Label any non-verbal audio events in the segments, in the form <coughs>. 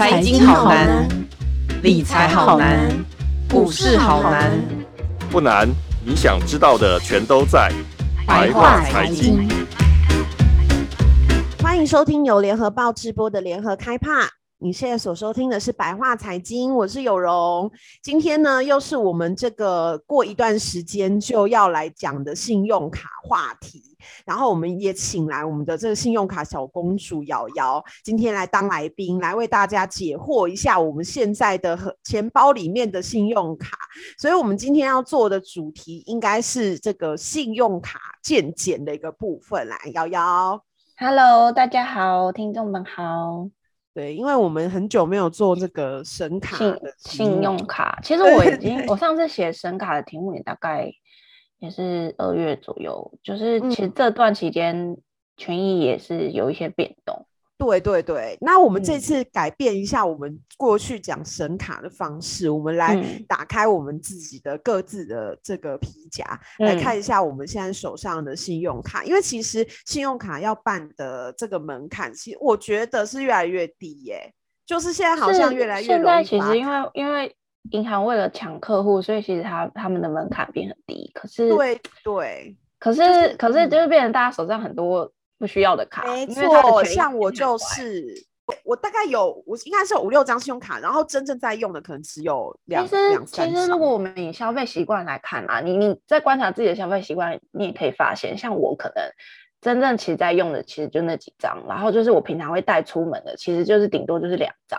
财经好难，理财好难，股市好难。不难，你想知道的全都在白话财经。欢迎收听由联合报直播的联合开帕。你现在所收听的是白话财经，我是有容。今天呢，又是我们这个过一段时间就要来讲的信用卡话题。然后我们也请来我们的这个信用卡小公主瑶瑶，今天来当来宾，来为大家解惑一下我们现在的钱包里面的信用卡。所以，我们今天要做的主题应该是这个信用卡健检的一个部分。来，瑶瑶，Hello，大家好，听众们好。对，因为我们很久没有做这个神卡信信用卡，其 <laughs> 实我已经，我上次写神卡的题目也大概也是二月左右，就是其实这段期间权益也是有一些变动。对对对，那我们这次改变一下我们过去讲神卡的方式，嗯，我们来打开我们自己的各自的这个皮夹，嗯，来看一下我们现在手上的信用卡，因为其实信用卡要办的这个门槛，其实我觉得是越来越低耶，就是现在好像越来越。现在其实因为因为银行为了抢客户，所以其实他他们的门槛变很低，可是对对，可是、就是、可是就是变成大家手上很多。不需要的卡，没错，像我就是，我大概有，我应该是有五六张信用卡，然后真正在用的可能只有两两三张。其实如果我们以消费习惯来看啊，你你在观察自己的消费习惯，你也可以发现，像我可能真正其实在用的其实就那几张，然后就是我平常会带出门的，其实就是顶多就是两张，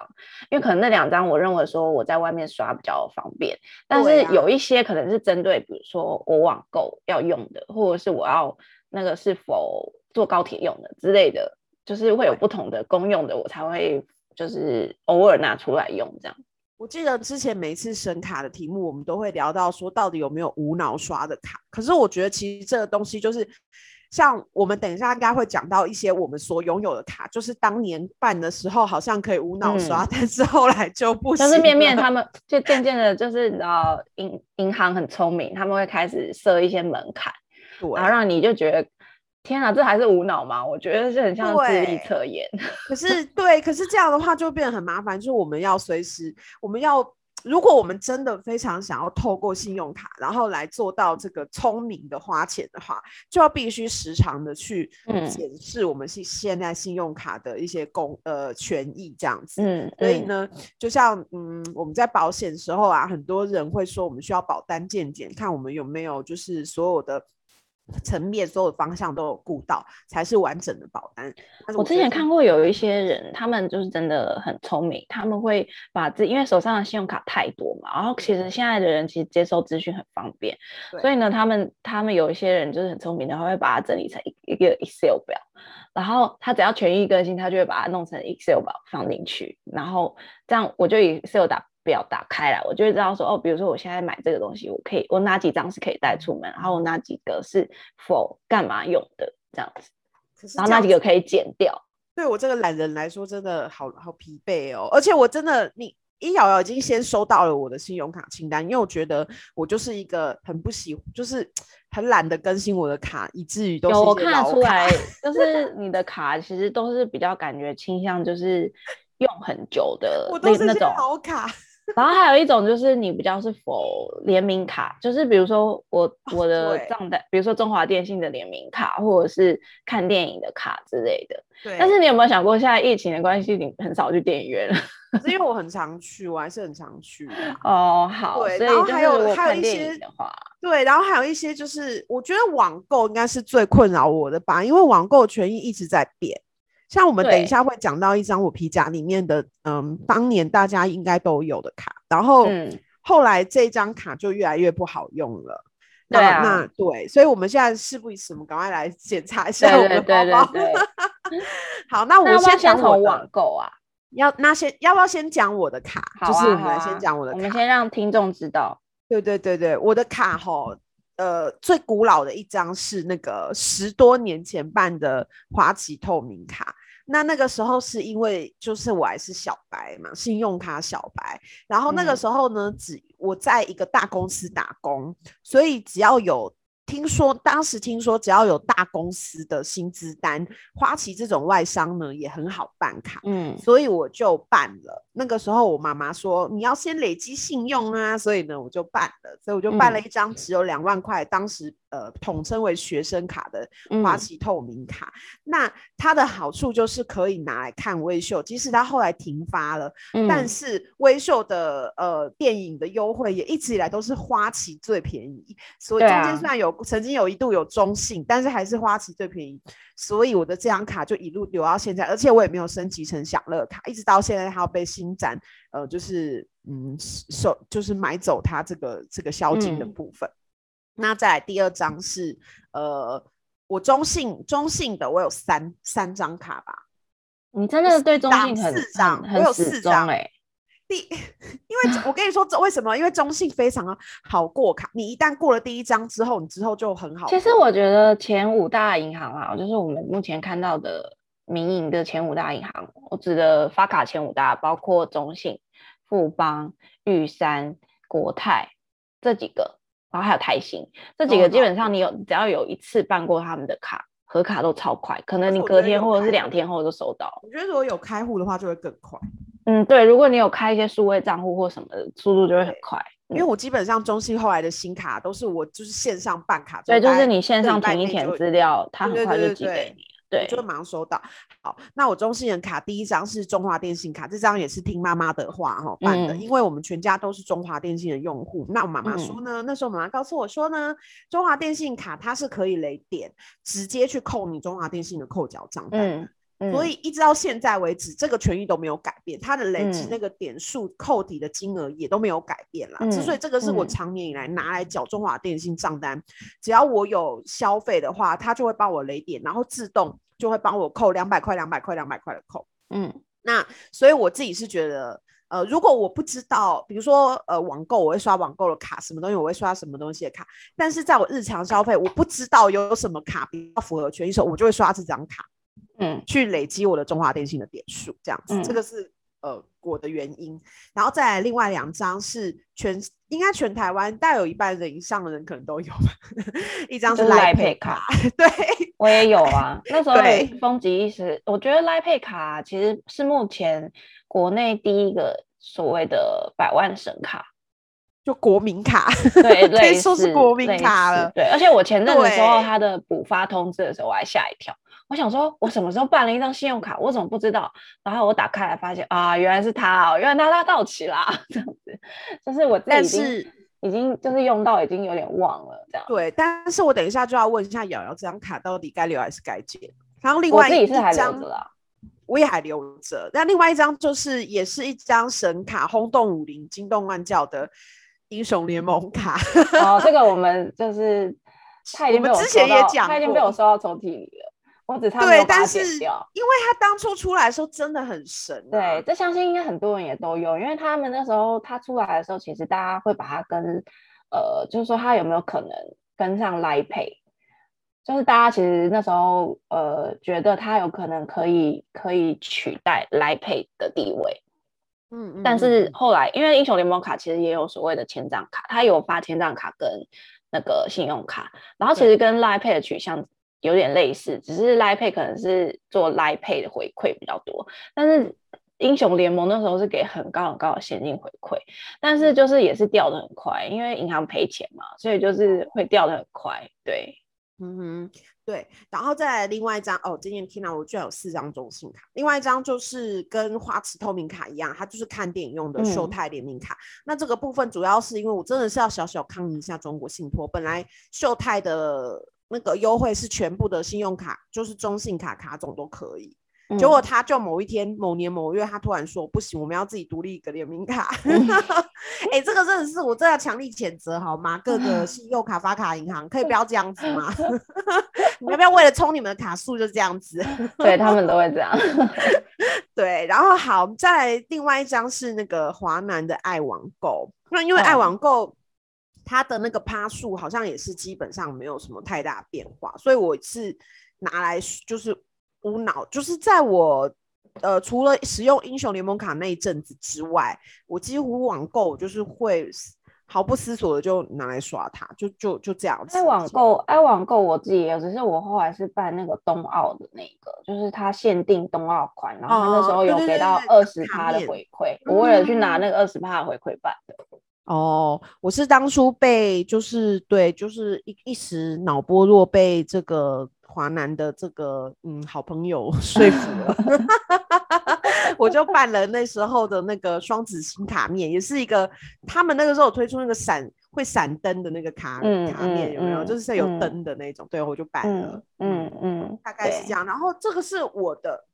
因为可能那两张我认为说我在外面刷比较方便，但是有一些可能是针对比如说我网购要用的，或者是我要那个是否。坐高铁用的之类的，就是会有不同的公用的，我才会就是偶尔拿出来用这样。我记得之前每一次审卡的题目，我们都会聊到说，到底有没有无脑刷的卡？可是我觉得其实这个东西就是，像我们等一下应该会讲到一些我们所拥有的卡，就是当年办的时候好像可以无脑刷，嗯，<laughs> 但是后来就不行。但是面面他们就渐渐的，就是你知道银银行很聪明，他们会开始设一些门槛，然后让你就觉得。天啊，这还是无脑吗？我觉得是很像智力测验。可是，对，可是这样的话就变得很麻烦，就是我们要随时，我们要，如果我们真的非常想要透过信用卡，然后来做到这个聪明的花钱的话，就要必须时常的去检视我们现现在信用卡的一些公呃权益这样子。嗯，所以呢，就像嗯，我们在保险时候啊，很多人会说我们需要保单健检，看我们有没有就是所有的。层面所有方向都有顾到，才是完整的保单。我，我之前看过有一些人，他们就是真的很聪明，他们会把自己因为手上的信用卡太多嘛，然后其实现在的人其实接收资讯很方便，所以呢，他们他们有一些人就是很聪明的，他会把它整理成一一个 Excel 表，然后他只要权益更新，他就会把它弄成 Excel 表放进去，然后这样我就以 Excel 打。表打开来，我就会知道说，哦，比如说我现在买这个东西，我可以，我哪几张是可以带出门，然后我哪几个是否干嘛用的这样子，然后哪几个可以剪掉。对我这个懒人来说，真的好好疲惫哦。而且我真的，你一瑶瑶已经先收到了我的信用卡清单，因为我觉得我就是一个很不喜，就是 <tsk> 很懒得更新我的卡，以至于都是我看得出来，<laughs> 就是你的卡其实都是比较感觉倾向就是用很久的 <laughs> 那那种老卡。然后还有一种就是你比较是否联名卡，就是比如说我我的账单，比如说中华电信的联名卡，或者是看电影的卡之类的。对。但是你有没有想过，现在疫情的关系，你很少去电影院了？<laughs> 是因为我很常去，我还是很常去。哦，好。对。然后还有还有一些的话，对，然后还有一些就是，我觉得网购应该是最困扰我的吧，因为网购权益一直在变。像我们等一下会讲到一张我皮夹里面的，嗯，当年大家应该都有的卡，然后后来这张卡就越来越不好用了。对、啊、那对，所以我们现在事不宜迟，我们赶快来检查一下我们的包包。对对对对 <laughs> 好，那我们先讲我网购啊，要那先要不要先讲我的卡？啊、就是我们来先讲我的卡，我们先让听众知道。对对对对，我的卡吼。呃，最古老的一张是那个十多年前办的花旗透明卡。那那个时候是因为就是我还是小白嘛，信用卡小白。然后那个时候呢，只我在一个大公司打工，所以只要有听说当时听说，只要有大公司的薪资单，花旗这种外商呢也很好办卡，嗯，所以我就办了。那个时候我妈妈说你要先累积信用啊，所以呢我就办了，所以我就办了一张只有两万块，当时呃统称为学生卡的花旗透明卡。嗯、那它的好处就是可以拿来看微秀，即使它后来停发了，嗯、但是微秀的呃电影的优惠也一直以来都是花旗最便宜，所以中间虽然有。曾经有一度有中信，但是还是花旗最便宜，所以我的这张卡就一路留到现在，而且我也没有升级成享乐卡，一直到现在它要被新展呃，就是嗯收就是买走它这个这个销金的部分。嗯、那再来第二张是呃我中信中信的我有三三张卡吧，你真的对中信很四张，我有四张哎。第，因为我跟你说，这为什么？因为中信非常好过卡，你一旦过了第一张之后，你之后就很好。其实我觉得前五大银行啊，就是我们目前看到的民营的前五大银行，我指的发卡前五大，包括中信、富邦、玉山、国泰这几个，然后还有台新这几个，基本上你有只要有一次办过他们的卡，核卡都超快，可能你隔天或者是两天后就收到。我觉得如果有开户的话，就会更快。嗯，对，如果你有开一些数位账户或什么的，速度就会很快。因为我基本上中信后来的新卡都是我就是线上办卡，对，就是你线上填一填资料，它很快就寄给你，对，就马上收到。好，那我中信人卡第一张是中华电信卡，这张也是听妈妈的话哈办的，因为我们全家都是中华电信的用户。那我妈妈说呢，那时候妈妈告诉我说呢，中华电信卡它是可以累点，直接去扣你中华电信的扣缴账单。所以一直到现在为止，这个权益都没有改变，它的累积那个点数扣抵的金额也都没有改变啦。嗯、所以这个是我长年以来拿来缴中华电信账单，嗯、只要我有消费的话，它就会帮我累点，然后自动就会帮我扣两百块、两百块、两百块的扣。嗯，那所以我自己是觉得，呃，如果我不知道，比如说呃网购，我会刷网购的卡，什么东西我会刷什么东西的卡，但是在我日常消费，我不知道有什么卡比较符合权益的时候，我就会刷这张卡。嗯，去累积我的中华电信的点数，这样子，嗯、这个是呃我的原因。然后再来另外两张是全应该全台湾大有一半人以上的人可能都有，一张是 Line Pay 卡，对，我也有啊。<laughs> 那时候风极一时，我觉得 Line Pay 卡其实是目前国内第一个所谓的百万神卡，就国民卡，对，可以说是国民卡了。对，而且我前阵子收到他的补发通知的时候，我还吓一跳。我想说，我什么时候办了一张信用卡？我怎么不知道？然后我打开来发现啊，原来是他哦，原来他他到期啦，这样子。就是我自己已经是已经就是用到已经有点忘了这样。对，但是我等一下就要问一下瑶瑶，这张卡到底该留还是该剪？然后另外一张我也还留着。那另外一张就是也是一张神卡，轰动武林、惊动万教的英雄联盟卡。哦，这个我们就是他已经被我，我们之前也讲，他已经被我收到抽屉里了。对，但是因为他当初出来的时候真的很神，啊，对，这相信应该很多人也都有，因为他们那时候他出来的时候，其实大家会把它跟呃，就是说他有没有可能跟上 Line Pay，就是大家其实那时候呃觉得他有可能可以可以取代 Line Pay 的地位，嗯，嗯，但是后来因为英雄联盟卡其实也有所谓的签帐卡，它有发签帐卡跟那个信用卡，然后其实跟 Line Pay 的取向。有点类似，只是 Line Pay 可能是做 Line Pay 的回馈比较多，但是英雄联盟那时候是给很高很高的现金回馈，但是就是也是掉的很快，因为银行赔钱嘛，所以就是会掉的很快。对，嗯哼，对。然后再来另外一张哦，今天听到我居然有四张中信卡，另外一张就是跟花旗透明卡一样，它就是看电影用的秀泰联名卡。嗯、那这个部分主要是因为我真的是要小小抗议一下中国信托，本来秀泰的。那个优惠是全部的信用卡，就是中信卡卡总都可以。嗯、结果他就某一天、某年某月，他突然说不行，我们要自己独立一个联名卡。哎、嗯欸，这个真的是我真的要强力谴责好吗？各个信用卡发卡银行可以不要这样子吗？<laughs> 你要不要为了充你们的卡数就这样子？<laughs> 对，他们都会这样。<laughs> 对，然后好，再来另外一张是那个华南的爱网购，那因为爱网购。嗯它的那个趴数好像也是基本上没有什么太大变化，所以我是拿来就是无脑，就是在我呃除了使用英雄联盟卡那一阵子之外，我几乎网购就是会毫不思索的就拿来刷它，就就就这样子。爱网购，爱网购我自己也有，只是我后来是办那个冬奥的那个，就是它限定冬奥款，然后他那时候有给到二十趴的回馈，哦、我为了去拿那个二十趴的回馈办的。哦，我是当初被就是对，就是一一时脑波弱，被这个华南的这个嗯好朋友 <laughs> 说服了，<laughs> 我就办了那时候的那个双子星卡面，也是一个他们那个时候推出那个闪会闪灯的那个卡、嗯、卡面，有没有？嗯、就是有灯的那种，嗯、对，我就办了，嗯嗯，嗯，大概是这样。然后这个是我的，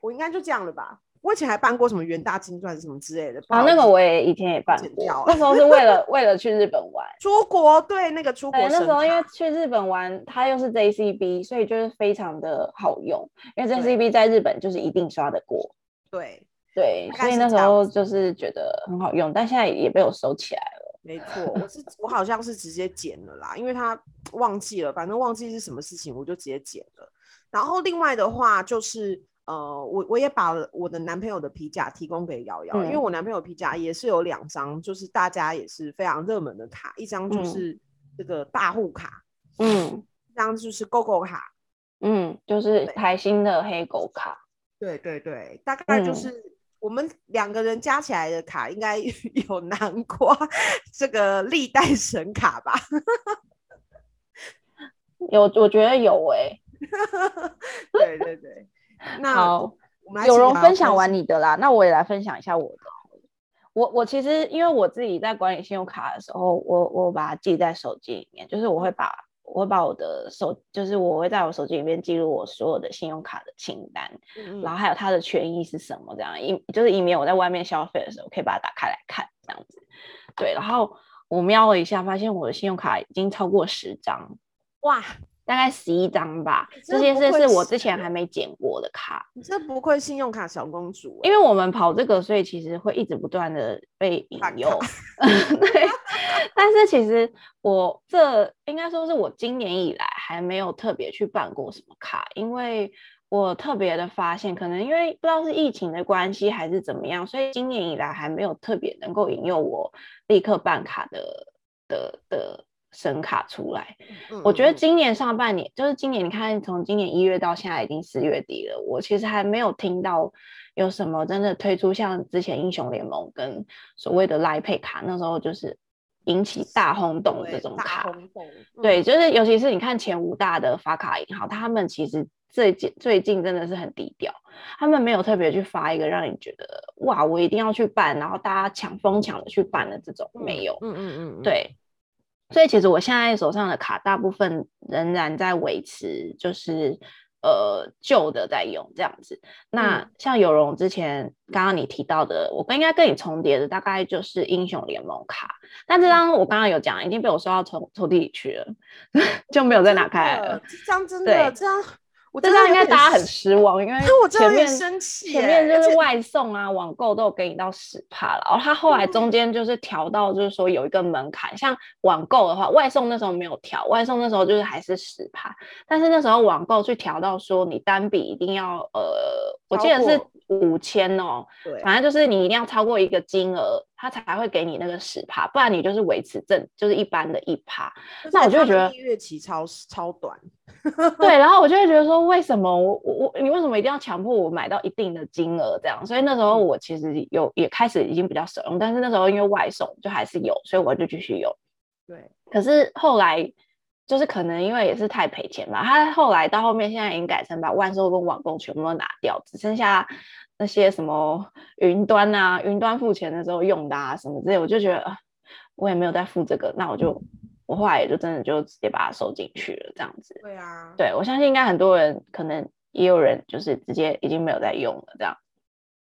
我应该就这样了吧。我以前还办过什么元大金钻什么之类的，啊，那个我也以前也办过，那时候是为了 <laughs> 为了去日本玩，出国，对，那个出国。那时候因为去日本玩，它又是 JCB，所以就是非常的好用，因为 JCB 在日本就是一定刷得过。对对，所以那时候就是觉得很好用，但现在也被我收起来了。没错，我是我好像是直接剪了啦，因为他忘记了，反正忘记是什么事情，我就直接剪了。然后另外的话就是。呃，我我也把我的男朋友的皮夹提供给瑶瑶，嗯、因为我男朋友皮夹也是有两张，就是大家也是非常热门的卡，一张就是这个大户卡，嗯，一张就是狗狗卡，嗯，就是台新的黑狗卡，对对对，大概就是我们两个人加起来的卡应该 <laughs> 有南瓜这个历代神卡吧？有，我觉得有诶、欸，对 <laughs> 对对。<laughs> 那好，有容分享完你的啦，那我也来分享一下我的。我我其实因为我自己在管理信用卡的时候，我我把它记在手机里面，就是我会把我会把我的手，就是我会在我手机里面记录我所有的信用卡的清单，嗯嗯，然后还有它的权益是什么，这样以就是以免我在外面消费的时候可以把它打开来看这样子。对，然后我瞄了一下，发现我的信用卡已经超过十张，哇！大概十一张吧，这些是是我之前还没剪过的卡。你这不愧信用卡小公主，因为我们跑这个，所以其实会一直不断的被引诱。<laughs> 对，但是其实我这应该说是我今年以来还没有特别去办过什么卡，因为我特别的发现，可能因为不知道是疫情的关系还是怎么样，所以今年以来还没有特别能够引诱我立刻办卡的的的。神卡出来，嗯、我觉得今年上半年，就是今年，你看从今年一月到现在已经四月底了，我其实还没有听到有什么真的推出像之前英雄联盟跟所谓的 Line Pay 卡，那时候就是引起大轰动的这种卡。对，就是尤其是你看前五大的发卡银行，他们其实最近最近真的是很低调，他们没有特别去发一个让你觉得哇，我一定要去办，然后大家抢疯抢的去办的这种没有。嗯嗯嗯，对。所以其实我现在手上的卡大部分仍然在维持，就是呃旧的在用这样子。那像有容之前刚刚你提到的，我应该跟你重叠的大概就是英雄联盟卡，但这张我刚刚有讲已经被我收到抽抽屉里去了，<laughs> 就没有再拿开来了。这张真的对这张。我这张应该大家很失望，因为前面生气，前面就是外送啊、网购都有给你到十趴了，然后它后来中间就是调到，就是说有一个门槛，像网购的话，外送那时候没有调，外送那时候就是还是十趴，但是那时候网购去调到说你单笔一定要呃，我记得是五千哦，对，反正就是你一定要超过一个金额。他才会给你那个十趴，不然你就是维持正，就是一般的一趴。那我就觉得月期超超短，<laughs> 对。然后我就会觉得说，为什么我我你为什么一定要强迫我买到一定的金额这样？所以那时候我其实有也开始已经比较少用，但是那时候因为外送就还是有，所以我就继续用。对。可是后来就是可能因为也是太赔钱吧，他后来到后面现在已经改成把万寿跟网购全部都拿掉，只剩下。那些什么云端啊，云端付钱的时候用的啊，什么之类，我就觉得我也没有在付这个，那我就我后来也就真的就直接把它收进去了，这样子。对啊，对，我相信应该很多人可能也有人就是直接已经没有在用了，这样。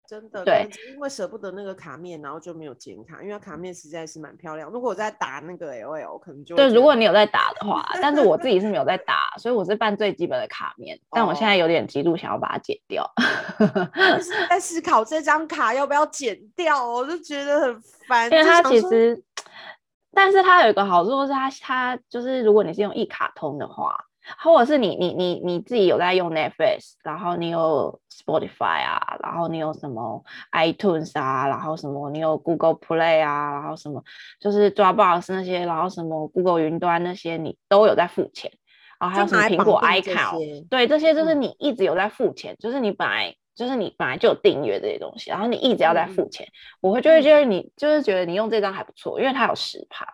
真的对，因为舍不得那个卡面，然后就没有剪卡，因为卡面实在是蛮漂亮。如果我在打那个 LL，可能就对。如果你有在打的话，但是我自己是没有在 <laughs> 打，所以我是办最基本的卡面。但我现在有点极度想要把它剪掉，就 <laughs> 是在思考这张卡要不要剪掉，我就觉得很烦。因为它其实，但是它有一个好处是它它就是如果你是用一卡通的话。或者是你你你你自己有在用 Netflix，然后你有 Spotify 啊，然后你有什么 iTunes 啊，然后什么你有 Google Play 啊，然后什么就是 Dropbox 那些，然后什么 Google 云端那些，你都有在付钱。然后还有什么苹果 iCloud，对，这些就是你一直有在付钱，嗯、就是你本来就是你本来就有订阅这些东西，然后你一直要在付钱，嗯、我会就会觉得你就是觉得你用这张还不错，因为它有十趴，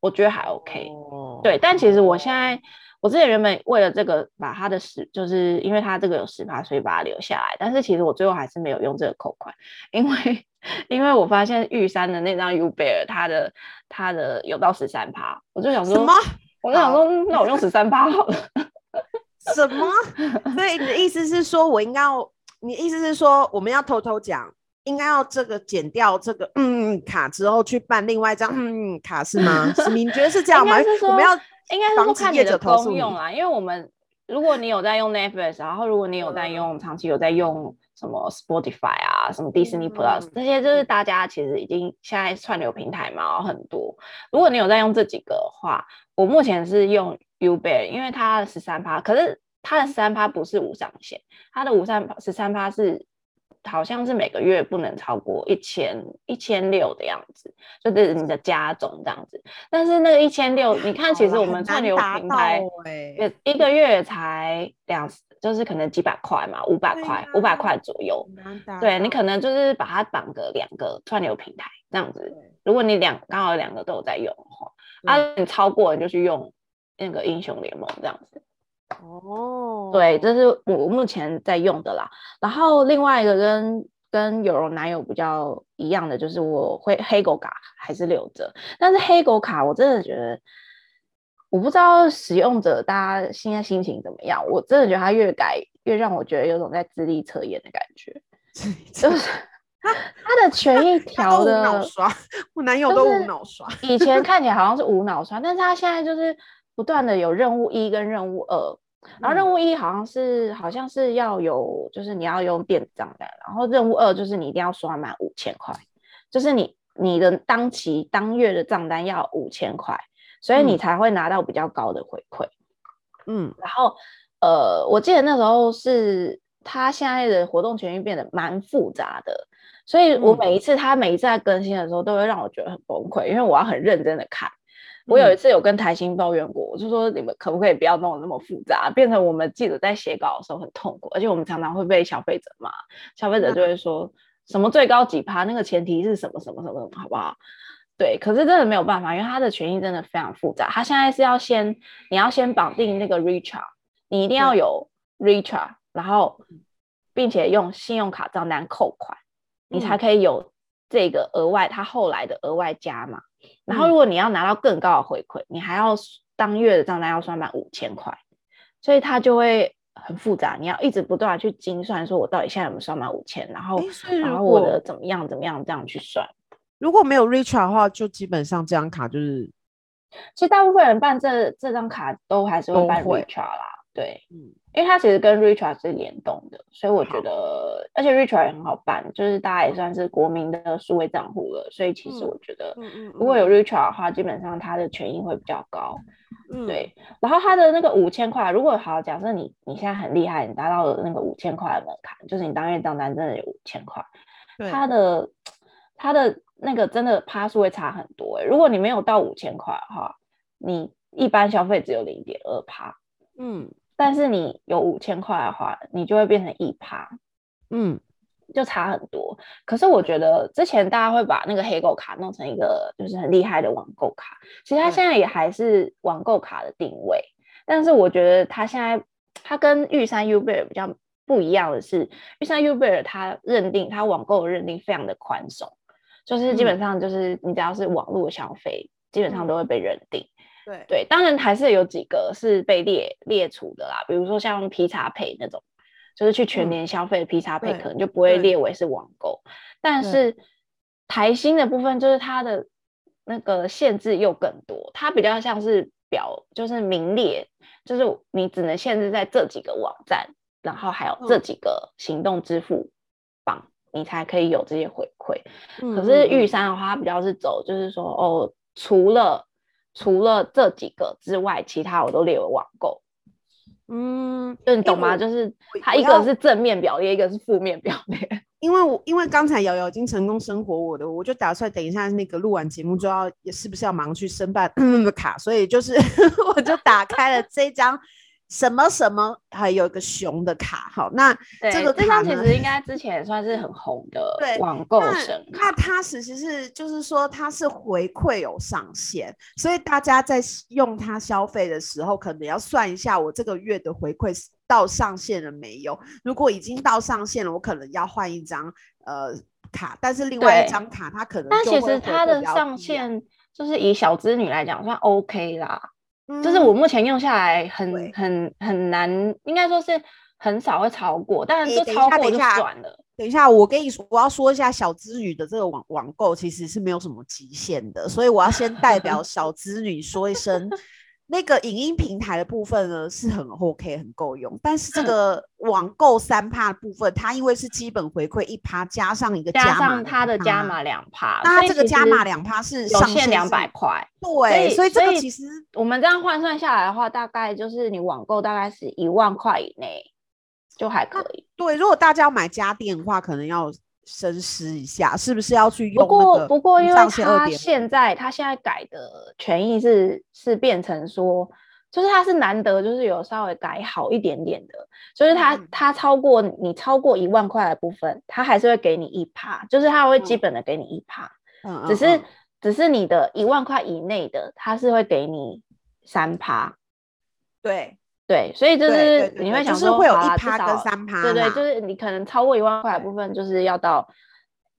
我觉得还 OK。哦、对，但其实我现在。我之前原本为了这个把它的十，就是因为它这个有十趴，所以把它留下来。但是其实我最后还是没有用这个扣款，因为因为我发现玉山的那张 Ubear 它的它的有到十三趴，我就想说，什么？我就想说，那我用十三趴好了。什么？所以你的意思是说我应该要？你的意思是说我们要偷偷讲，应该要这个剪掉这个嗯卡之后去办另外一张嗯卡是吗？<laughs> 是你觉得是这样吗？我们要。应该是说看你的功用啦，因为我们如果你有在用 Netflix，然后如果你有在用长期有在用什么 Spotify 啊，什么 Disney Plus、嗯、这些，就是大家其实已经现在串流平台嘛很多。如果你有在用这几个的话，我目前是用 Ubear，因为它的十三趴，可是它的十三趴不是无上限，它的无上十三趴是。好像是每个月不能超过一千一千六的样子，就是你的加总这样子。但是那个一千六，你看，其实我们串流平台也，一个月才两，就是可能几百块嘛，五百块，五百块左右。对，你可能就是把它绑个两个串流平台这样子。如果你两刚好两个都有在用的话，啊，你超过你就去用那个英雄联盟这样子。哦，对，这是我目前在用的啦。然后另外一个跟跟有容男友比较一样的，就是我会黑狗卡还是留着。但是黑狗卡我真的觉得，我不知道使用者大家现在心情怎么样。我真的觉得它越改越让我觉得有种在智力测验的感觉，<laughs> 就是他他的权益 <laughs> 调的，脑刷，我男友都无脑刷。以前看起来好像是无脑刷，但是他现在就是。不断的有任务一跟任务二，然后任务一好像是、嗯、好像是要有，就是你要用电子账单，然后任务二就是你一定要刷满五千块，就是你你的当期当月的账单要五千块，所以你才会拿到比较高的回馈。嗯，然后呃，我记得那时候是他现在的活动权益变得蛮复杂的，所以我每一次他每一次在更新的时候，都会让我觉得很崩溃，因为我要很认真的看。我有一次有跟台新抱怨过，我就说你们可不可以不要弄得那么复杂，变成我们记者在写稿的时候很痛苦，而且我们常常会被消费者骂，消费者就会说什么最高几趴，那个前提是什么什么什么，好不好？对，可是真的没有办法，因为他的权益真的非常复杂，他现在是要先你要先绑定那个 Richard，你一定要有 Richart，然后并且用信用卡账单扣款，你才可以有这个额外他后来的额外加嘛。然后，如果你要拿到更高的回馈，嗯、你还要当月的账单要刷满五千块，所以它就会很复杂。你要一直不断去精算，说我到底现在有没有刷满五千，然后然后我的怎么样怎么样这样去算。如果没有 Richard 的话，就基本上这张卡就是，其实大部分人办这这张卡都还是会办 Richard 啦。对，嗯，因为它其实跟 Richard 是联动的，所以我觉得，而且 Richard 也很好办，就是大家也算是国民的数位账户了，所以其实我觉得，如果有 Richard 的话，基本上它的权益会比较高。嗯，对。然后它的那个五千块，如果好，假设你你现在很厉害，你达到了那个五千块的门槛，就是你当月账单真的有五千块，对它的它的那个真的趴数会差很多欸。如果你没有到五千块的话，你一般消费只有零点二趴。嗯。但是你有五千块的话，你就会变成一趴，嗯，就差很多。可是我觉得之前大家会把那个黑狗卡弄成一个就是很厉害的网购卡，其实它现在也还是网购卡的定位。嗯、但是我觉得它现在它跟玉山 Ubear 比较不一样的是，玉山 Ubear 它认定它网购的认定非常的宽松，就是基本上就是你只要是网络消费，嗯、基本上都会被认定。对。对，当然还是有几个是被列列除的啦，比如说像 P 叉 Pay 那种，就是去全年消费 P 叉 Pay 可能就不会列为是网购。但是台新的部分就是它的那个限制又更多，它比较像是表，就是名列，就是你只能限制在这几个网站，然后还有这几个行动支付榜，你才可以有这些回馈。嗯、可是玉山的话，它比较是走，就是说哦，除了除了这几个之外，其他我都列为网购。嗯，就你懂吗？就是它一个是正面表列，一个是负面表列。<laughs> 因为我因为刚才瑶瑶已经成功生活我的，我就打算等一下那个录完节目就要也是不是要忙去申办 <coughs> 卡，所以就是 <laughs> 我就打开了这张。什么什么还有一个熊的卡，好，那这个这张其实应该之前也算是很红的网购神卡。那它其实是就是说它是回馈有上限，所以大家在用它消费的时候，可能要算一下我这个月的回馈到上限了没有。如果已经到上限了，我可能要换一张呃卡，但是另外一张卡它可能但其实它的上限就是以小资女来讲算 OK 啦。就是我目前用下来很很很难，应该说是很少会超过，但是就超过就算了。欸、等一下，我跟你说，我要说一下小资女的这个网网购其实是没有什么极限的，所以我要先代表小资女说一声。那个影音平台的部分呢，是很 OK 很够用，但是这个网购三趴的部分，它因为是基本回馈一趴，加上一个加上它的加码两趴，那它这个加码两趴是上限两百块，对，所以这个其实我们这样换算下来的话，大概就是你网购大概是一万块以内就还可以。对，如果大家要买家电的话，可能要。深思一下，是不是要去用？不过，不过，因为他现在他现在改的权益是是变成说，就是他是难得，就是有稍微改好一点点的，就是他他超过你超过一万块的部分，他还是会给你一趴，就是他会基本的给你一趴，嗯，只是只是你的一万块以内的，他是会给你三趴，对。对，所以就是你会想说，就是会有一趴跟三趴，对对，就是你可能超过一万块的部分，就是要到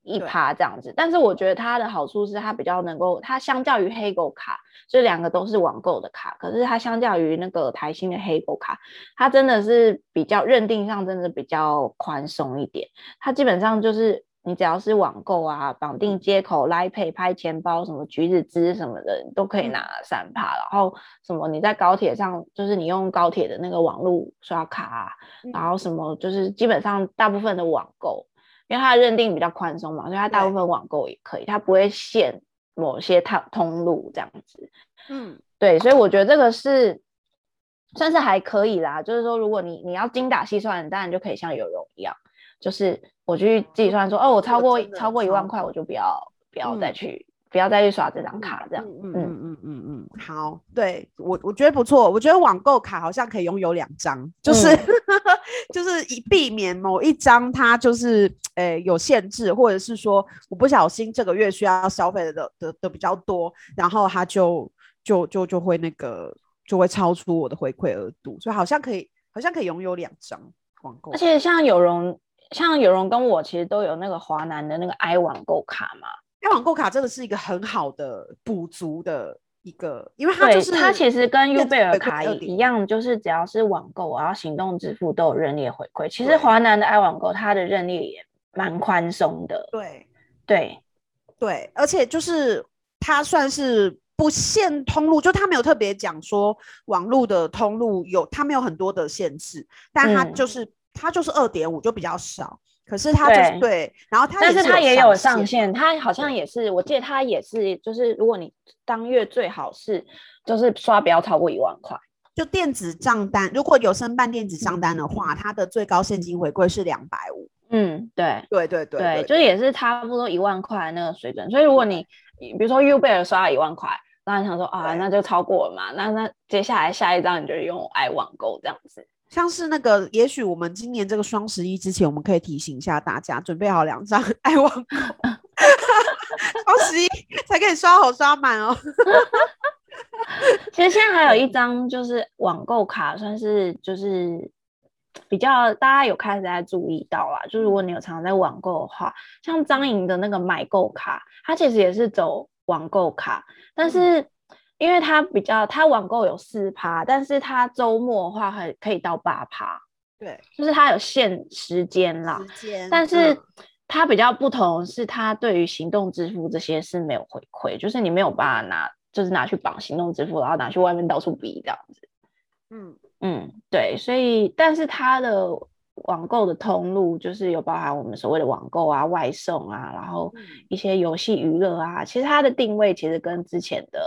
一趴这样子。但是我觉得它的好处是，它比较能够，它相较于黑狗卡，这两个都是网购的卡，可是它相较于那个台新的黑狗卡，它真的是比较认定上真的比较宽松一点，它基本上就是。你只要是网购啊，绑定接口、Line Pay、拍钱包、什么橘子汁什么的，你都可以拿三趴。然后什么你在高铁上，就是你用高铁的那个网络刷卡啊，然后什么就是基本上大部分的网购，因为它的认定比较宽松嘛，所以它大部分网购也可以，它不会限某些通通路这样子。嗯，对，所以我觉得这个是算是还可以啦。就是说，如果你你要精打细算，当然就可以像有容一样。就是我去计算说，哦，我超过超过一万块，我就不要不要再去、嗯、不要再去刷这张卡，这样。嗯嗯嗯嗯嗯，好，对我我觉得不错，我觉得网购卡好像可以拥有两张，就是、嗯、<laughs> 就是以避免某一张它就是诶、欸、有限制，或者是说我不小心这个月需要消费的的的，的比较多，然后它就就就就会那个就会超出我的回馈额度，所以好像可以好像可以拥有两张网购，而且像有容。像有人跟我其实都有那个华南的那个 i 网购卡嘛，i 网购卡真的是一个很好的补足的一个，因为它就是它其实跟 U 贝尔卡一样，就是只要是网购然后行动支付都有认列回馈。其实华南的 i 网购它的认列也蛮宽松的，对对对，而且就是它算是不限通路，就它没有特别讲说网络的通路有，它没有很多的限制，但它就是。嗯它就是二点五，就比较少。可是它就是对，对，然后它但是它也有上限，它好像也是，我记得它也是，就是如果你当月最好是就是刷不要超过一万块，就电子账单，如果有申办电子账单的话，它的最高现金回馈是两百五。嗯，对，对对对对，就是也是差不多一万块那个水准。所以如果你比如说 Uber 刷了一万块，那你想说啊，那就超过了嘛，那那接下来下一张你就用爱网购这样子。像是那个，也许我们今年这个双十一之前，我们可以提醒一下大家，准备好两张 <laughs> 爱网购，<laughs> 双十一才可以刷好刷满哦。<laughs> 其实现在还有一张就是网购卡，算是就是比较大家有开始在注意到啦。就如果你有常常在网购的话，像张颖的那个买购卡，它其实也是走网购卡，但是。嗯因为它比较，它网购有四趴，但是它周末的话还可以到八趴，对，就是它有限时间啦。时间，但是它比较不同是，它对于行动支付这些是没有回馈，就是你没有办法拿，就是拿去绑行动支付，然后拿去外面到处比这样子。嗯嗯，对，所以但是它的网购的通路，就是有包含我们所谓的网购啊、外送啊，然后一些游戏娱乐啊。其实它的定位其实跟之前的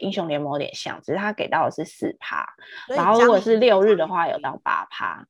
英雄联盟有点像，只是它给到的是四趴，然后如果是六日的话，有到八趴。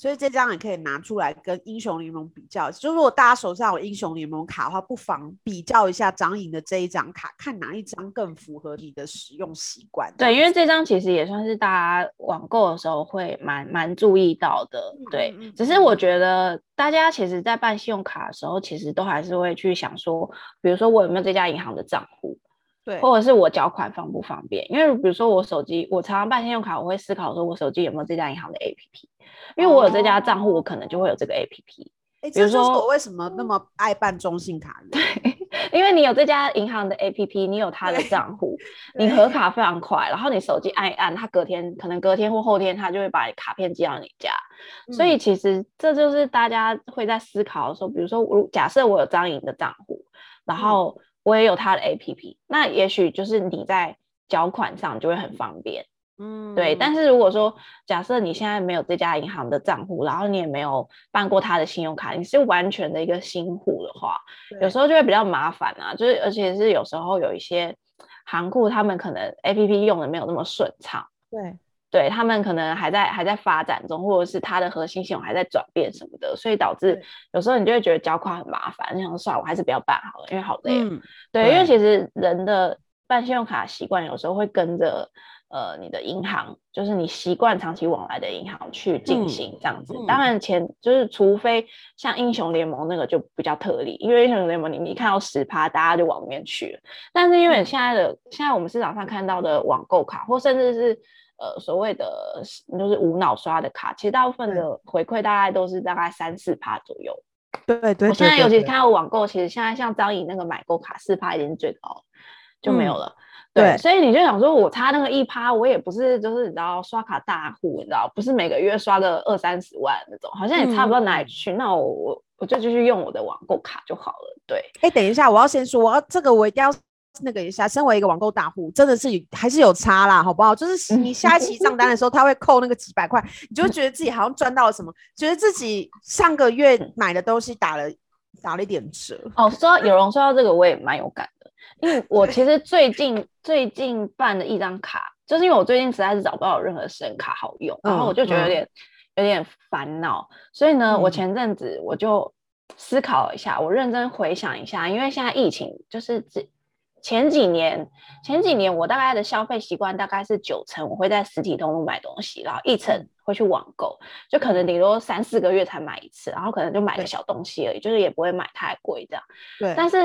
所以这张也可以拿出来跟英雄联盟比较，就如果大家手上有英雄联盟卡的话，不妨比较一下张颖的这一张卡，看哪一张更符合你的使用习惯。对，因为这张其实也算是大家网购的时候会蛮蛮注意到的。对，嗯嗯嗯，只是我觉得大家其实在办信用卡的时候，其实都还是会去想说，比如说我有没有这家银行的账户。对，或者是我缴款方不方便？因为比如说我手机，我常常办信用卡，我会思考说，我手机有没有这家银行的 APP？因为我有这家账户，我可能就会有这个 APP。比如说我为什么那么爱办中信卡？<laughs> 对，因为你有这家银行的 APP，你有 <laughs> 它的账户，你核卡非常快，然后你手机按一按，它隔天可能隔天或后天，它就会把卡片寄到你家。嗯、所以其实这就是大家会在思考的时候，比如说我假设我有张颖的账户，然后。嗯我也有他的 APP，那也许就是你在缴款上就会很方便，嗯，对。但是如果说假设你现在没有这家银行的账户，然后你也没有办过他的信用卡，你是完全的一个新户的话，有时候就会比较麻烦啊。就是而且是有时候有一些行库，他们可能 APP 用的没有那么顺畅，对。对，他们可能还在还在发展中，或者是它的核心系统还在转变什么的，所以导致有时候你就会觉得交款很麻烦，你想说算了，我还是不要办好了，因为好累。嗯、对，对，因为其实人的办信用卡习惯有时候会跟着呃你的银行，就是你习惯长期往来的银行去进行这样子。嗯、当然前就是除非像英雄联盟那个就比较特例，因为英雄联盟你一看到十趴，大家就往里面去了。但是因为现在的、嗯、现在我们市场上看到的网购卡，或甚至是呃，所谓的就是无脑刷的卡，其实大部分的回馈大概都是大概三四趴左右。对对，对，我现在尤其是看到网购，其实现在像张颖那个买购卡四趴已经是最高，就没有了。嗯、对，对，所以你就想说，我差那个一趴，我也不是就是你知道刷卡大户，你知道不是每个月刷个二三十万那种，好像也差不到哪里去。嗯、那我我我就继续用我的网购卡就好了。对，哎，等一下，我要先说，我要这个我一定要。那个一下，身为一个网购大户，真的是还是有差啦，好不好？就是你下一期账单的时候，他会扣那个几百块，你就会觉得自己好像赚到了什么，觉得自己上个月买的东西打了打了一点折。哦，说到有人说到这个，我也蛮有感的，因为我其实最近最近办的一张卡，就是因为我最近实在是找不到任何神人卡好用，然后我就觉得有点、嗯、有点烦恼，所以呢，我前阵子我就思考了一下，我认真回想一下，因为现在疫情就是这。前几年，前几年我大概的消费习惯大概是九成我会在实体通路买东西，然后一成会去网购，就可能顶多三四个月才买一次，然后可能就买个小东西而已，就是也不会买太贵这样。对。但是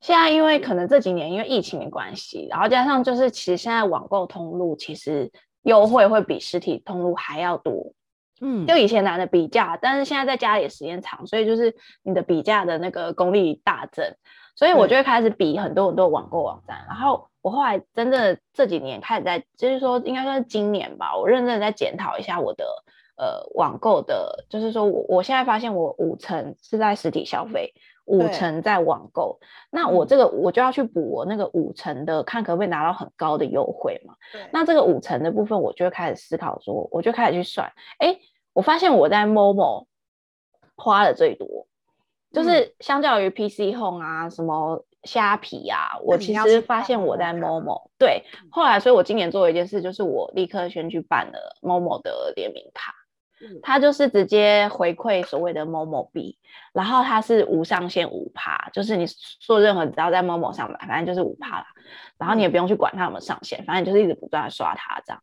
现在因为可能这几年因为疫情的关系，然后加上就是其实现在网购通路其实优惠会比实体通路还要多。嗯。就以前懒得比价，但是现在在家里的时间长，所以就是你的比价的那个功力大增。所以我就会开始比很多很多网购网站，然后我后来真的这几年开始在，就是说应该算是今年吧，我认真的在检讨一下我的呃网购的，就是说我我现在发现我五成是在实体消费，五成在网购，那我这个我就要去补我那个五成的，看可不可以拿到很高的优惠嘛。那这个五成的部分，我就会开始思考说，我就开始去算，哎，我发现我在 Momo 花的最多。就是相较于 PC Home 啊，什么虾皮啊，我其实发现我在 Momo 对，后来所以我今年做了一件事，就是我立刻先去办了 Momo 的联名卡，它就是直接回馈所谓的 Momo 币，然后它是无上限五趴，就是你做任何只要在 Momo 上买，反正就是五趴啦，然后你也不用去管它有没有上限，反正就是一直不断的刷它这样，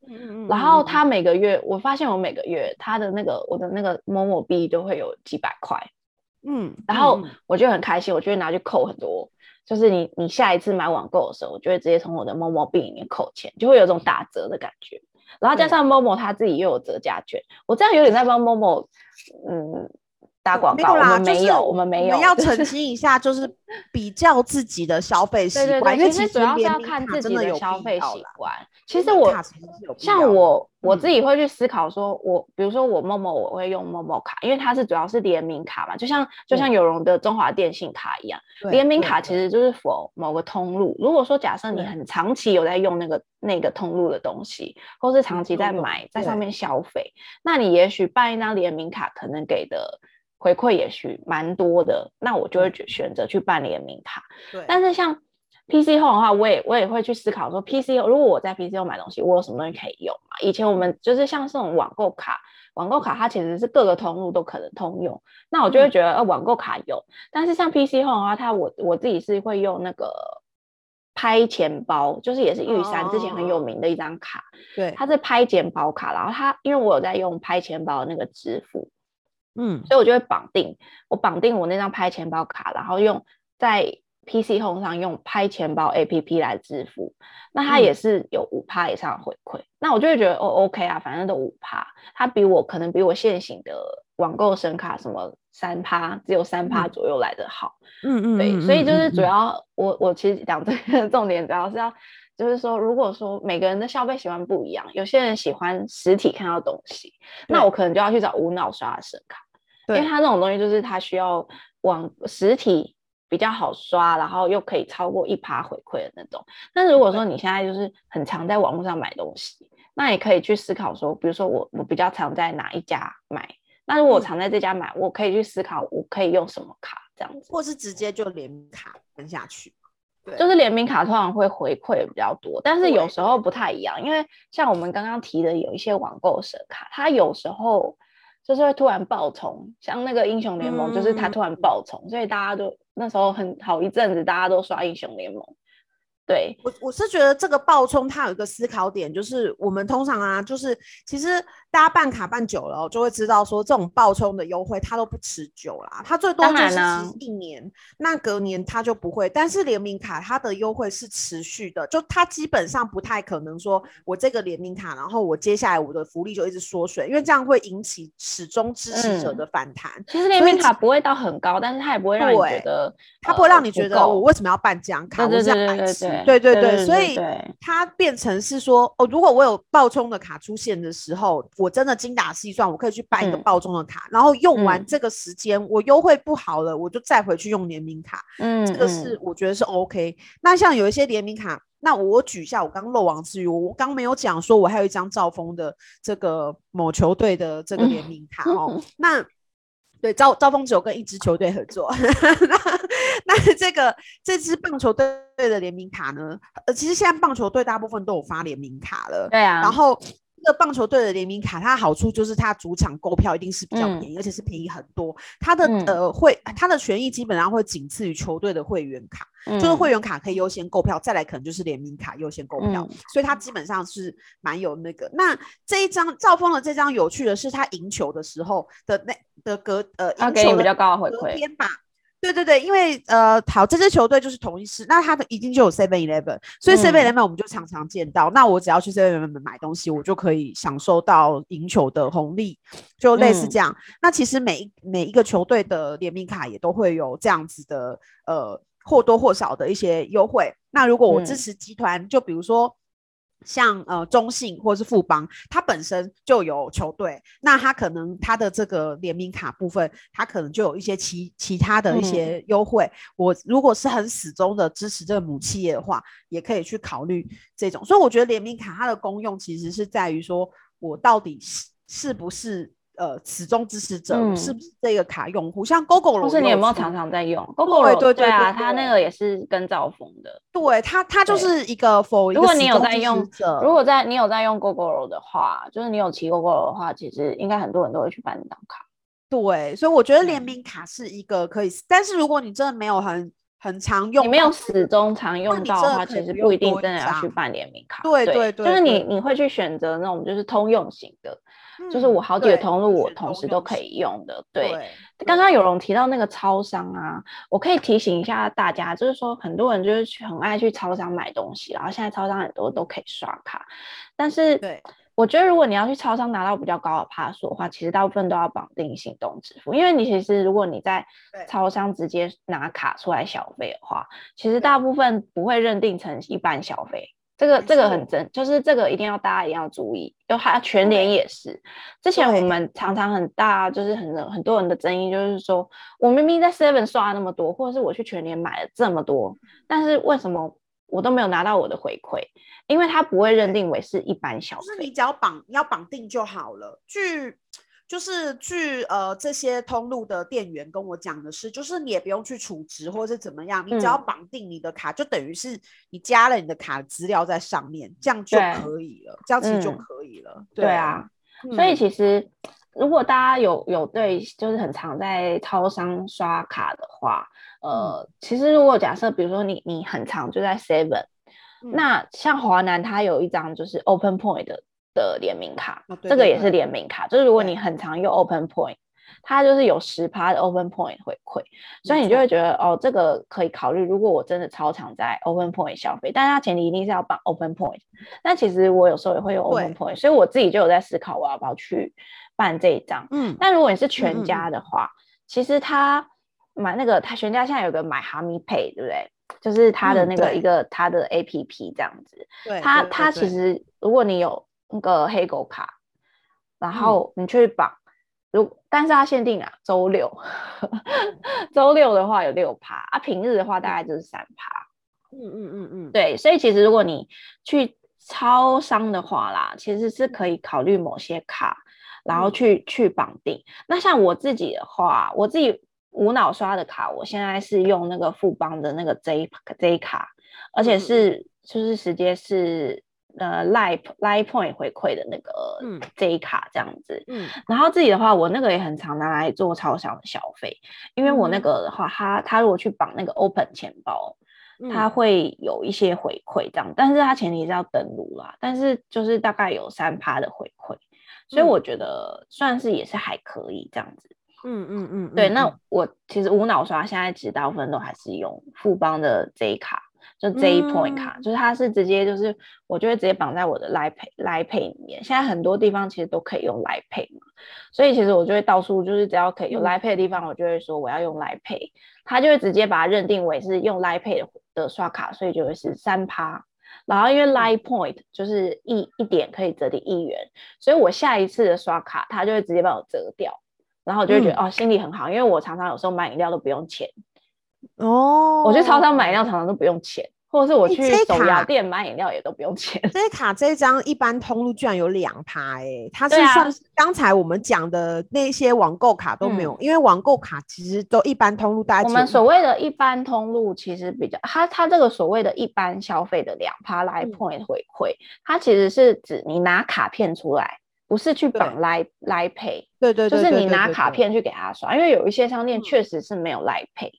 然后它每个月，我发现我每个月它的那个我的那个 Momo 币都会有几百块。嗯，然后我就很开心，我就会拿去扣很多。就是你你下一次买网购的时候，我就会直接从我的 Momo 币里面扣钱，就会有种打折的感觉。然后加上 Momo 他自己又有折价券，我这样有点在帮 Momo 嗯打广告，我们没有，我们没有。我们要澄清一下，就是比较自己的消费习惯，因为其实主要是要看自己的消费习惯。其实我像我我自己会去思考，说我比如说我 Momo 我会用 Momo 卡，因为它是主要是联名卡嘛，就像就像有容的中华电信卡一样，联名卡其实就是 for 某个通路。如果说假设你很长期有在用那个那个通路的东西，或是长期在买在上面消费，那你也许办一张联名卡可能给的。回馈也许蛮多的，那我就会选择去办联名卡。对，但是像 PC Home 的话，我也我也会去思考说，PC 如果我在 PC Home 买东西，我有什么东西可以用嘛？以前我们就是像这种网购卡，网购卡它其实是各个通路都可能通用，那我就会觉得呃网购卡有，但是像 PC Home 的话，它我我自己是会用那个拍钱包，就是也是玉山之前很有名的一张卡，对，它是拍钱包卡，然后它因为我有在用拍钱包的那个支付。嗯，所以我就会绑定，我绑定我那张拍钱包卡，然后用在 PC Home 上用拍钱包 APP 来支付，那它也是有五趴以上的回馈，嗯、那我就会觉得哦 OK 啊，反正都五趴，它比我可能比我现行的网购神卡什么三趴，只有三趴左右来的好。嗯嗯，对，所以就是主要、嗯、我我其实讲这个重点主要是要。就是说，如果说每个人的消费习惯不一样，有些人喜欢实体看到东西，那我可能就要去找无脑刷的神卡，因为它这种东西就是它需要往实体比较好刷，然后又可以超过一趴回馈的那种。但如果说你现在就是很常在网络上买东西，那也可以去思考说，比如说我我比较常在哪一家买，那如果我常在这家买，我可以去思考我可以用什么卡这样子，或是直。接就连卡分下去。就是联名卡通常会回馈比较多，但是有时候不太一样，因为像我们刚刚提的有一些网购神卡，它有时候就是会突然爆冲，像那个英雄联盟，就是它突然爆冲，嗯、所以大家都那时候很好一阵子，大家都刷英雄联盟。对，我我是觉得这个爆冲它有一个思考点，就是我们通常啊，就是其实大家办卡办久了，就会知道说这种爆冲的优惠它都不持久啦，它最多就是一年，那隔年它就不会。但是联名卡它的优惠是持续的，就它基本上不太可能说我这个联名卡，然后我接下来我的福利就一直缩水，因为这样会引起始终支持者的反弹。嗯、其实联名卡不会到很高，但是它也不会让你觉得，它不会让你觉得我为什么要办这张卡？对对对对对。我是对对对，所以它变成是说，哦，如果我有爆冲的卡出现的时候，我真的精打细算，我可以去办一个爆冲的卡，嗯、然后用完这个时间，嗯、我优惠不好了，我就再回去用联名卡。嗯，这个是我觉得是 OK。那像有一些联名卡，那我举一下，我刚漏网之鱼，我刚没有讲说，我还有一张兆丰的这个某球队的这个联名卡哦。嗯、那对，赵赵峰只有跟一支球队合作。<laughs> 那那这个这支棒球队的联名卡呢？呃，其实现在棒球队大部分都有发联名卡了。对啊。然后这个棒球队的联名卡，它的好处就是它主场购票一定是比较便宜，嗯、而且是便宜很多。它的、嗯、呃会，它的权益基本上会仅次于球队的会员卡，嗯、就是会员卡可以优先购票，再来可能就是联名卡优先购票。嗯、所以它基本上是蛮有那个。那这一张兆丰的这张有趣的是，它赢球的时候的那的隔呃赢球的比较高的回馈。对对对，因为呃，好，这支球队就是同一师，那他的一定就有 Seven Eleven，所以 Seven Eleven 我们就常常见到。嗯、那我只要去 Seven Eleven 买东西，我就可以享受到赢球的红利，就类似这样。嗯、那其实每一每一个球队的联名卡也都会有这样子的呃或多或少的一些优惠。那如果我支持集团，嗯、就比如说。像呃中信或是富邦，它本身就有球队，那它可能它的这个联名卡部分，它可能就有一些其其他的一些优惠。嗯、我如果是很始终的支持这个母企业的话，也可以去考虑这种。所以我觉得联名卡它的功用其实是在于说，我到底是是不是。呃，始终支持者、嗯、是不是这个卡用户？像 Gogoro，不是你有没有常常在用 Gogoro？对对啊，他那个也是跟兆丰的。对，它它就是一个 for 如果你有在用，如果在你有在用 Gogoro 的话，就是你有骑 Gogoro 的话，其实应该很多人都会去办那张卡。对，所以我觉得联名卡是一个可以，嗯、但是如果你真的没有很很常用，你没有始终常用到的话，其实不一定真的要去办联名卡。对对对，对，就是你你会去选择那种就是通用型的。就是我好几个通路，我同时都可以用的。对，刚刚有人提到那个超商啊，我可以提醒一下大家，就是说很多人就是很爱去超商买东西，然后现在超商很多都可以刷卡，但是对我觉得如果你要去超商拿到比较高的趴数的话，其实大部分都要绑定行动支付，因为你其实如果你在超商直接拿卡出来消费的话，其实大部分不会认定成一般消费。这个这个很真，就是这个一定要大家一定要注意，就还全联也是。之前我们常常很大，就是很很多人的争议，就是说我明明在 Seven 刷那么多，或者是我去全联买了这么多，但是为什么我都没有拿到我的回馈？因为它不会认定为是一般消费。就是你只要绑要绑定就好了。据就是据呃这些通路的店员跟我讲的是，就是你也不用去储值或者是怎么样，你只要绑定你的卡，嗯、就等于是你加了你的卡资料在上面，这样就可以了，这样其实就可以了。嗯、对啊，嗯、所以其实如果大家有有对，就是很常在超商刷卡的话，呃，嗯、其实如果假设比如说你你很常就在 Seven，、嗯、那像华南它有一张就是 Open Point 的。的联名卡，哦、对对对，这个也是联名卡，就是如果你很常用 Open Point，它就是有十趴的 Open Point 回馈，所以你就会觉得哦，这个可以考虑。如果我真的超常在 Open Point 消费，但是它前提一定是要绑 Open Point。但其实我有时候也会用 Open Point，所以我自己就有在思考我要不要去办这一张。嗯，但如果你是全家的话，其实他买那个他全家现在有个买哈密 Pay，对不对？就是他的那个一个他的 APP 这样子。对，他他其实如果你有。那个黑狗卡，然后你去绑，如、嗯、但是它限定啊，周六，<laughs> 周六的话有六趴啊，平日的话大概就是三趴。嗯嗯嗯嗯，对，所以其实如果你去超商的话啦，其实是可以考虑某些卡，然后去、嗯、去绑定。那像我自己的话，我自己无脑刷的卡，我现在是用那个富邦的那个 J J 卡，而且是、嗯、就是直接是。呃，Line Line Point 回馈的那个 J 卡这样子，嗯，然后自己的话，我那个也很常拿来做超商的消费，因为我那个的话，他他如果去绑那个 Open 钱包，他会有一些回馈这样，但是他前提是要登录啦，但是就是大概有三趴的回馈，所以我觉得算是也是还可以这样子，嗯嗯嗯，对，那我其实无脑刷现在其实大部分都还是用富邦的 J 卡。就这一 Point 卡，嗯、就是它是直接就是，我就会直接绑在我的 Line Pay Line Pay 里面。现在很多地方其实都可以用 Line Pay 嘛，所以其实我就会到处就是只要可以用 Line Pay 的地方，我就会说我要用 Line Pay，它就会直接把它认定为是用 Line Pay 的刷卡，所以就会是三趴。然后因为 Line Point 就是一一点可以折抵一元，所以我下一次的刷卡，它就会直接帮我折掉，然后我就会觉得、嗯、哦心里很好，因为我常常有时候买饮料都不用钱。哦，我去超商买饮料常常都不用钱，或者是我去手摇店买饮料也都不用钱。这些卡这一张一般通路居然有两趴，哎，它是算是刚才我们讲的那些网购卡都没有，嗯、因为网购卡其实都一般通路大家。我们所谓的一般通路其实比较，它它这个所谓的一般消费的两趴 Line Point 回馈，嗯、它其实是指你拿卡片出来，不是去绑 Line Line Pay，对对对，就是你拿卡片去给他刷，因为有一些商店确实是没有 Line Pay。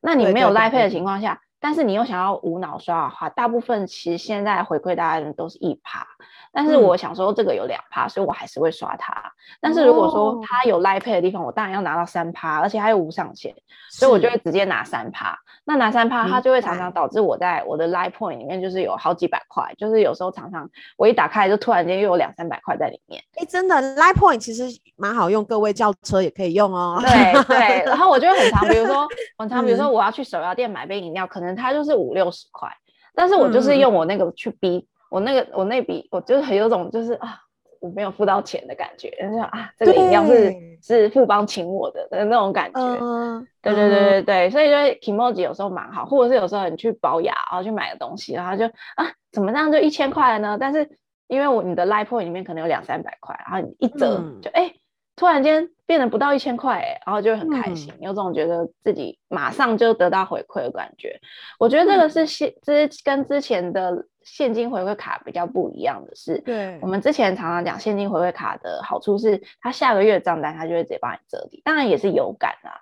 那你没有 Line Pay 的情况下，但是你又想要无脑刷的话，大部分其实现在回馈大家的都是一趴。但是我想说这个有两趴，所以我还是会刷它。但是如果说它有 Line Pay 的地方，我当然要拿到三趴，而且还有无上限，所以我就会直接拿三趴。那拿三趴，它就会常常导致我在我的 Line Point 里面就是有好几百块，就是有时候常常我一打开就突然间又有两三百块在里面。哎，真的 Line Point 其实蛮好用，各位叫车也可以用哦。对对，然后我就会很常，比如说很常，比如说我要去手摇店买杯饮料，可能它就是五六十块，但是我就是用我那个去逼。我那个我那笔我就是很有种就是啊，我没有付到钱的感觉，就说啊，这个饮料是是富邦请我的的那种感觉。嗯、对对对对对，嗯、所以就 Kimoji 有时候蛮好，或者是有时候你去保养然后去买个东西，然后就啊，怎么这样就一千块了呢？但是因为我你的 Line Point 里面可能有两三百块，然后你一折、嗯、就哎。欸突然间变得不到一千块，哎，然后就会很开心，嗯、有种觉得自己马上就得到回馈的感觉。我觉得这个是现之跟之前的现金回馈卡比较不一样的是，对，我们之前常常讲现金回馈卡的好处是，它下个月账单它就会直接帮你折抵，当然也是有感啊，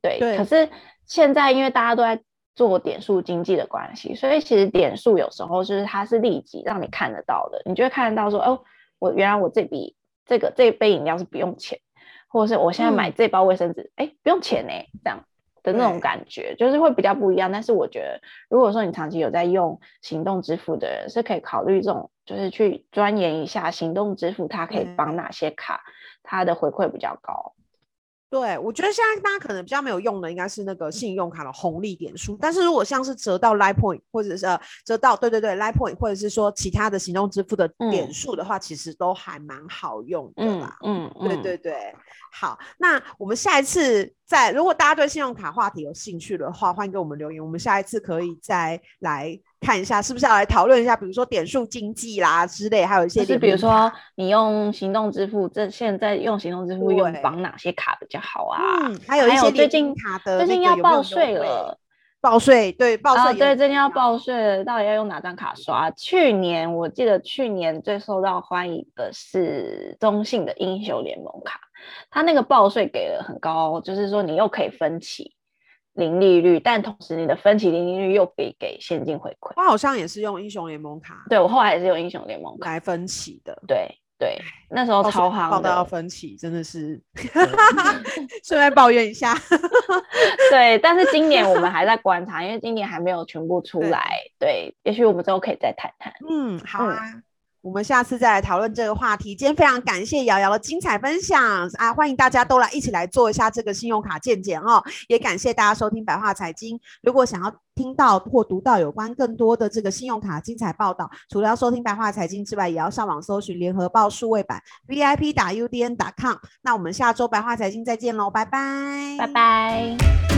对。对，可是现在因为大家都在做点数经济的关系，所以其实点数有时候就是它是立即让你看得到的，你就会看得到说，哦，我原来我这笔。这个这一杯饮料是不用钱，或者是我现在买这包卫生纸，哎、嗯，不用钱呢，这样，的那种感觉，就是会比较不一样。但是我觉得，如果说你长期有在用行动支付的人，是可以考虑这种，就是去钻研一下行动支付，它可以绑哪些卡，它的回馈比较高。对，我觉得现在大家可能比较没有用的，应该是那个信用卡的红利点数。但是如果像是折到 Line Point，或者是呃折到对对对 Line Point，或者是说其他的行动支付的点数的话，嗯、其实都还蛮好用的啦。嗯，嗯对对对。好，那我们下一次再，如果大家对信用卡话题有兴趣的话，欢迎给我们留言。我们下一次可以再来看一下，是不是要来讨论一下，比如说点数经济啦之类，还有一些，就是比如说你用行动支付，这现在用行动支付用绑哪些卡比较好啊？嗯，还有一些最近卡的最近要报税了。报税对报税、啊、对，最近要报税，到底要用哪张卡刷？去年我记得去年最受到欢迎的是中信的英雄联盟卡，它那个报税给了很高，就是说你又可以分期零利率，但同时你的分期零利率又可以给现金回馈。我好像也是用英雄联盟卡，对我后来也是用英雄联盟卡来分期的，对。对，那时候超夯，报到要分期，真的是。<laughs> 顺便抱怨一下。<laughs> 对，但是今年我们还在观察，因为今年还没有全部出 <laughs> 来。对，对，也许我们之后可以再谈谈。嗯，好啊。嗯我们下次再来讨论这个话题。今天非常感谢瑶瑶的精彩分享啊！欢迎大家都来一起来做一下这个信用卡健检哦。也感谢大家收听白话财经。如果想要听到或读到有关更多的这个信用卡精彩报道，除了要收听白话财经之外，也要上网搜寻联合报数位版 VIP 打 UDN 打 com。那我们下周白话财经再见喽，拜拜，拜拜。